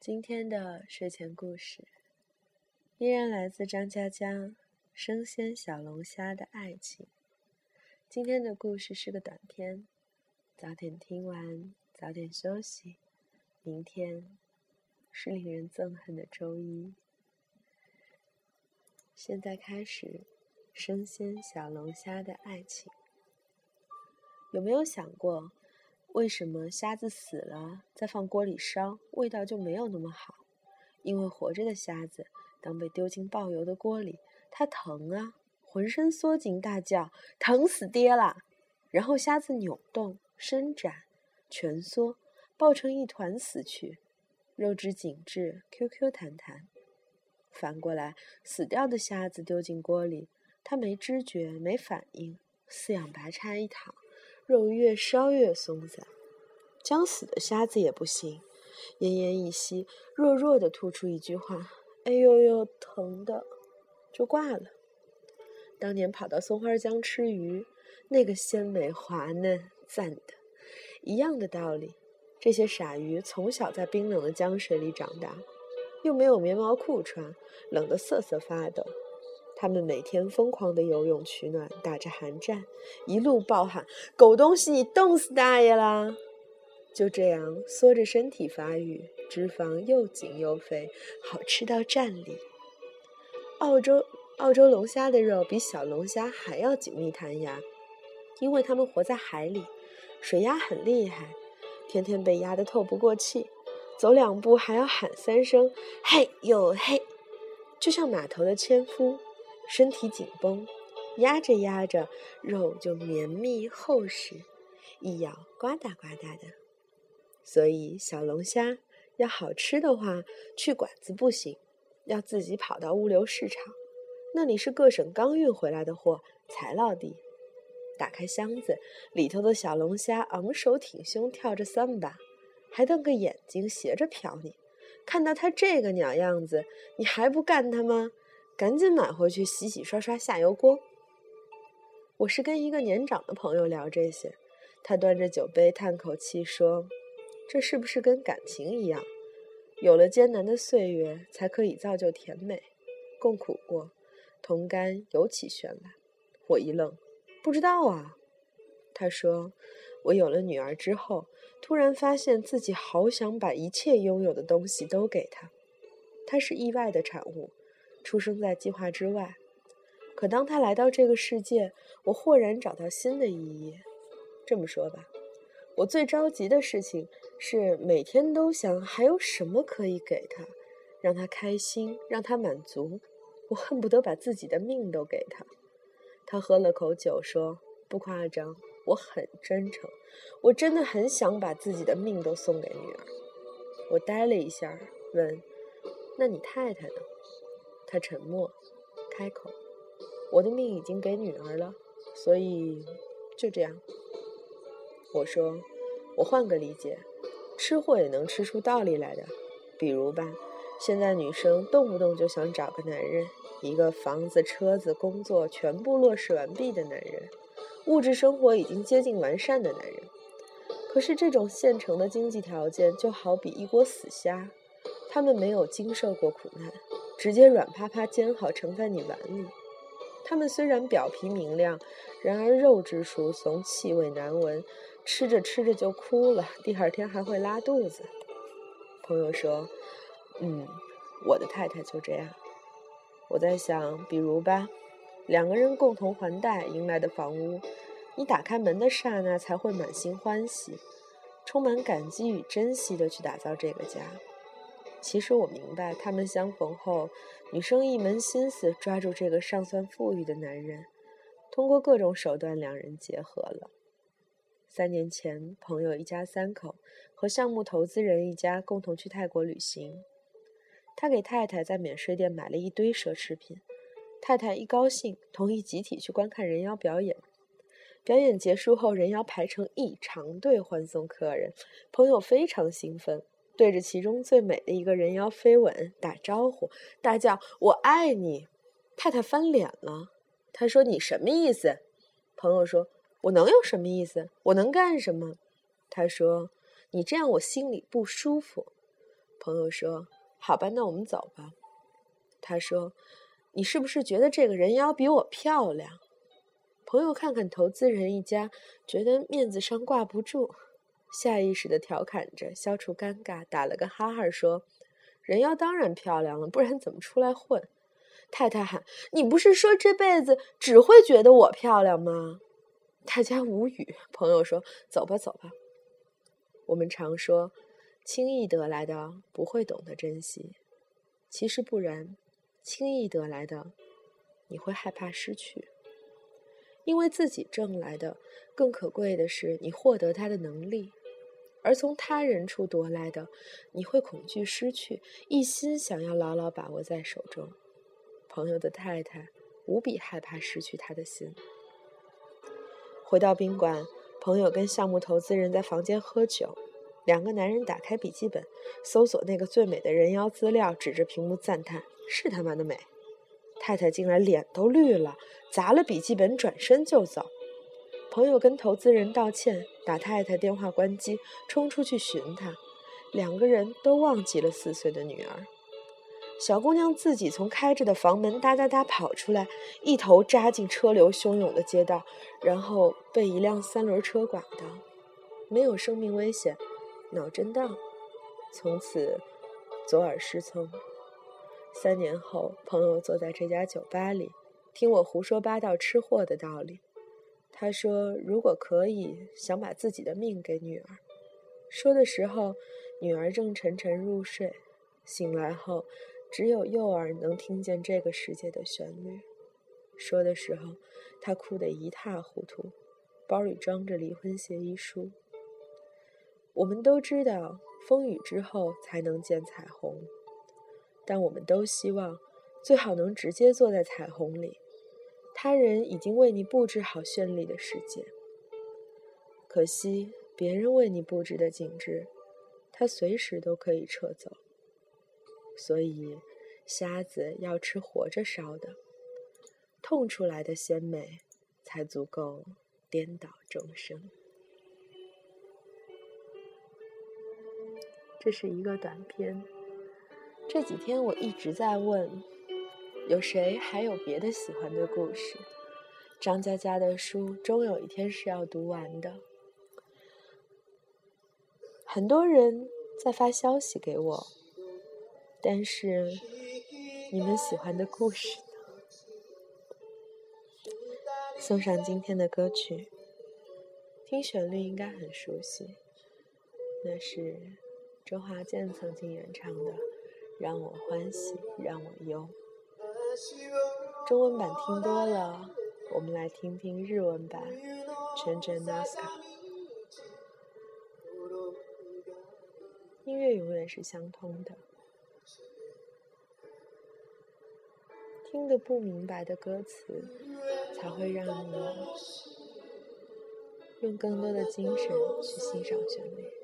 今天的睡前故事依然来自张佳佳《生鲜小龙虾的爱情》。今天的故事是个短篇，早点听完，早点休息。明天是令人憎恨的周一。现在开始，《生鲜小龙虾的爱情》。有没有想过？为什么虾子死了再放锅里烧，味道就没有那么好？因为活着的虾子，当被丢进爆油的锅里，它疼啊，浑身缩紧，大叫：“疼死爹了！”然后虾子扭动、伸展、蜷缩，抱成一团死去，肉质紧致，Q Q 弹弹。反过来，死掉的虾子丢进锅里，它没知觉、没反应，四仰八叉一躺。肉越烧越松散，将死的虾子也不行，奄奄一息，弱弱的吐出一句话：“哎呦呦，疼的！”就挂了。当年跑到松花江吃鱼，那个鲜美滑嫩，赞的。一样的道理，这些傻鱼从小在冰冷的江水里长大，又没有棉毛裤穿，冷得瑟瑟发抖。他们每天疯狂的游泳取暖，打着寒战，一路暴喊：“狗东西，你冻死大爷啦！”就这样缩着身体发育，脂肪又紧又肥，好吃到站立。澳洲澳洲龙虾的肉比小龙虾还要紧密弹牙，因为它们活在海里，水压很厉害，天天被压得透不过气，走两步还要喊三声“嘿呦嘿”，就像码头的纤夫。身体紧绷，压着压着，肉就绵密厚实，一咬呱嗒呱嗒的。所以小龙虾要好吃的话，去馆子不行，要自己跑到物流市场，那里是各省刚运回来的货，才落地。打开箱子，里头的小龙虾昂首挺胸跳着三把，还瞪个眼睛斜着瞟你。看到它这个鸟样子，你还不干它吗？赶紧买回去洗洗刷刷下油锅。我是跟一个年长的朋友聊这些，他端着酒杯叹口气说：“这是不是跟感情一样？有了艰难的岁月，才可以造就甜美。共苦过，同甘尤其绚烂。”我一愣，不知道啊。他说：“我有了女儿之后，突然发现自己好想把一切拥有的东西都给她。她是意外的产物。”出生在计划之外，可当他来到这个世界，我豁然找到新的意义。这么说吧，我最着急的事情是每天都想还有什么可以给他，让他开心，让他满足。我恨不得把自己的命都给他。他喝了口酒，说：“不夸张，我很真诚，我真的很想把自己的命都送给女儿。”我呆了一下，问：“那你太太呢？”他沉默，开口：“我的命已经给女儿了，所以就这样。”我说：“我换个理解，吃货也能吃出道理来的。比如吧，现在女生动不动就想找个男人，一个房子、车子、工作全部落实完毕的男人，物质生活已经接近完善的男人。可是这种现成的经济条件，就好比一锅死虾，他们没有经受过苦难。”直接软趴趴煎好盛在你碗里，它们虽然表皮明亮，然而肉质疏松，气味难闻，吃着吃着就哭了，第二天还会拉肚子。朋友说：“嗯，我的太太就这样。”我在想，比如吧，两个人共同还贷迎来的房屋，你打开门的刹那才会满心欢喜，充满感激与珍惜的去打造这个家。其实我明白，他们相逢后，女生一门心思抓住这个尚算富裕的男人，通过各种手段，两人结合了。三年前，朋友一家三口和项目投资人一家共同去泰国旅行，他给太太在免税店买了一堆奢侈品，太太一高兴，同意集体去观看人妖表演。表演结束后，人妖排成一长队欢送客人，朋友非常兴奋。对着其中最美的一个人妖飞吻、打招呼、大叫“我爱你”，太太翻脸了。他说：“你什么意思？”朋友说：“我能有什么意思？我能干什么？”他说：“你这样我心里不舒服。”朋友说：“好吧，那我们走吧。”他说：“你是不是觉得这个人妖比我漂亮？”朋友看看投资人一家，觉得面子上挂不住，下意识的调侃着，消除尴尬，打了个哈哈说：“人妖当然漂亮了，不然怎么出来混？”太太喊：“你不是说这辈子只会觉得我漂亮吗？”大家无语。朋友说：“走吧，走吧。”我们常说，轻易得来的不会懂得珍惜，其实不然，轻易得来的你会害怕失去，因为自己挣来的更可贵的是你获得它的能力，而从他人处夺来的，你会恐惧失去，一心想要牢牢把握在手中。朋友的太太无比害怕失去他的心。回到宾馆。朋友跟项目投资人在房间喝酒，两个男人打开笔记本，搜索那个最美的人妖资料，指着屏幕赞叹：“是他妈的美！”太太竟然脸都绿了，砸了笔记本，转身就走。朋友跟投资人道歉，打太太电话关机，冲出去寻她。两个人都忘记了四岁的女儿。小姑娘自己从开着的房门哒哒哒跑出来，一头扎进车流汹涌的街道，然后被一辆三轮车剐到，没有生命危险，脑震荡，从此左耳失聪。三年后，朋友坐在这家酒吧里，听我胡说八道吃货的道理。他说：“如果可以，想把自己的命给女儿。”说的时候，女儿正沉沉入睡，醒来后。只有幼儿能听见这个世界的旋律。说的时候，他哭得一塌糊涂，包里装着离婚协议书。我们都知道，风雨之后才能见彩虹，但我们都希望，最好能直接坐在彩虹里。他人已经为你布置好绚丽的世界，可惜别人为你布置的景致，他随时都可以撤走。所以，虾子要吃活着烧的，痛出来的鲜美，才足够颠倒众生。这是一个短片。这几天我一直在问，有谁还有别的喜欢的故事？张嘉佳的书终有一天是要读完的。很多人在发消息给我。但是，你们喜欢的故事呢？送上今天的歌曲，听旋律应该很熟悉，那是周华健曾经演唱的《让我欢喜让我忧》。中文版听多了，我们来听听日文版《全真 Naska》。音乐永远是相通的。听得不明白的歌词，才会让你用更多的精神去欣赏旋律。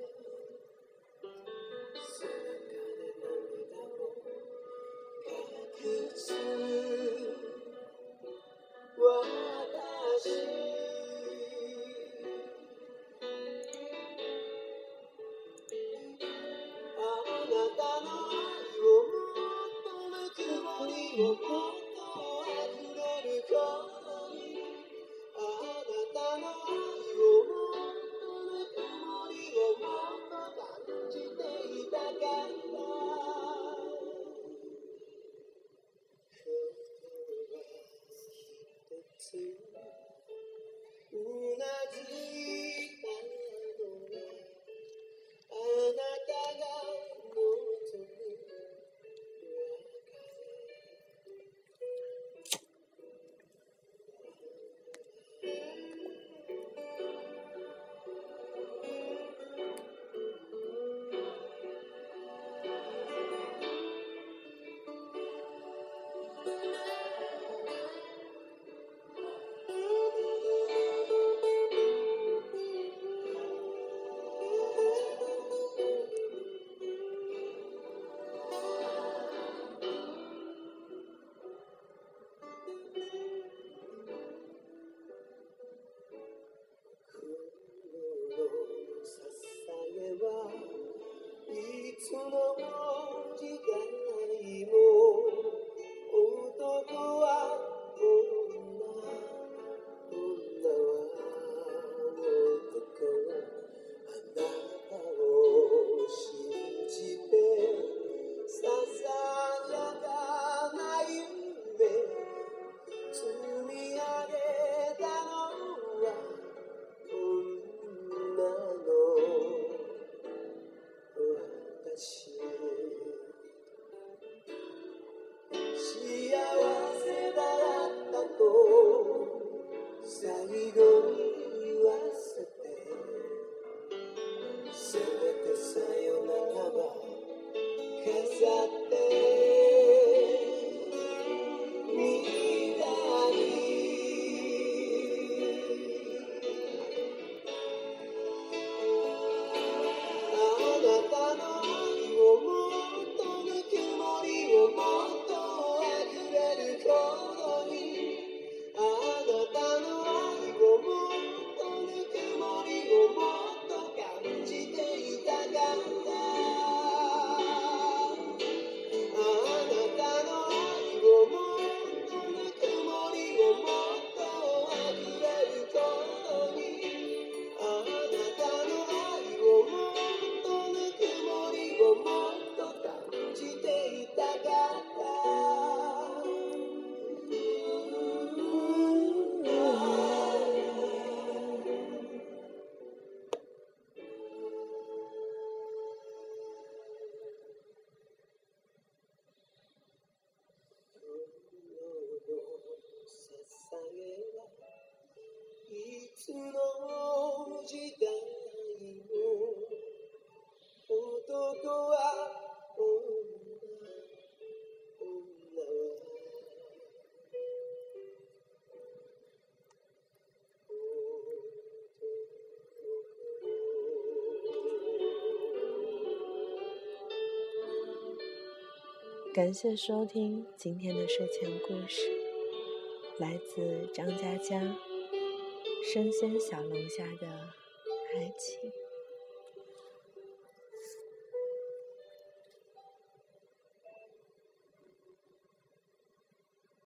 感谢收听今天的睡前故事，来自张嘉佳《生鲜小龙虾的爱情》。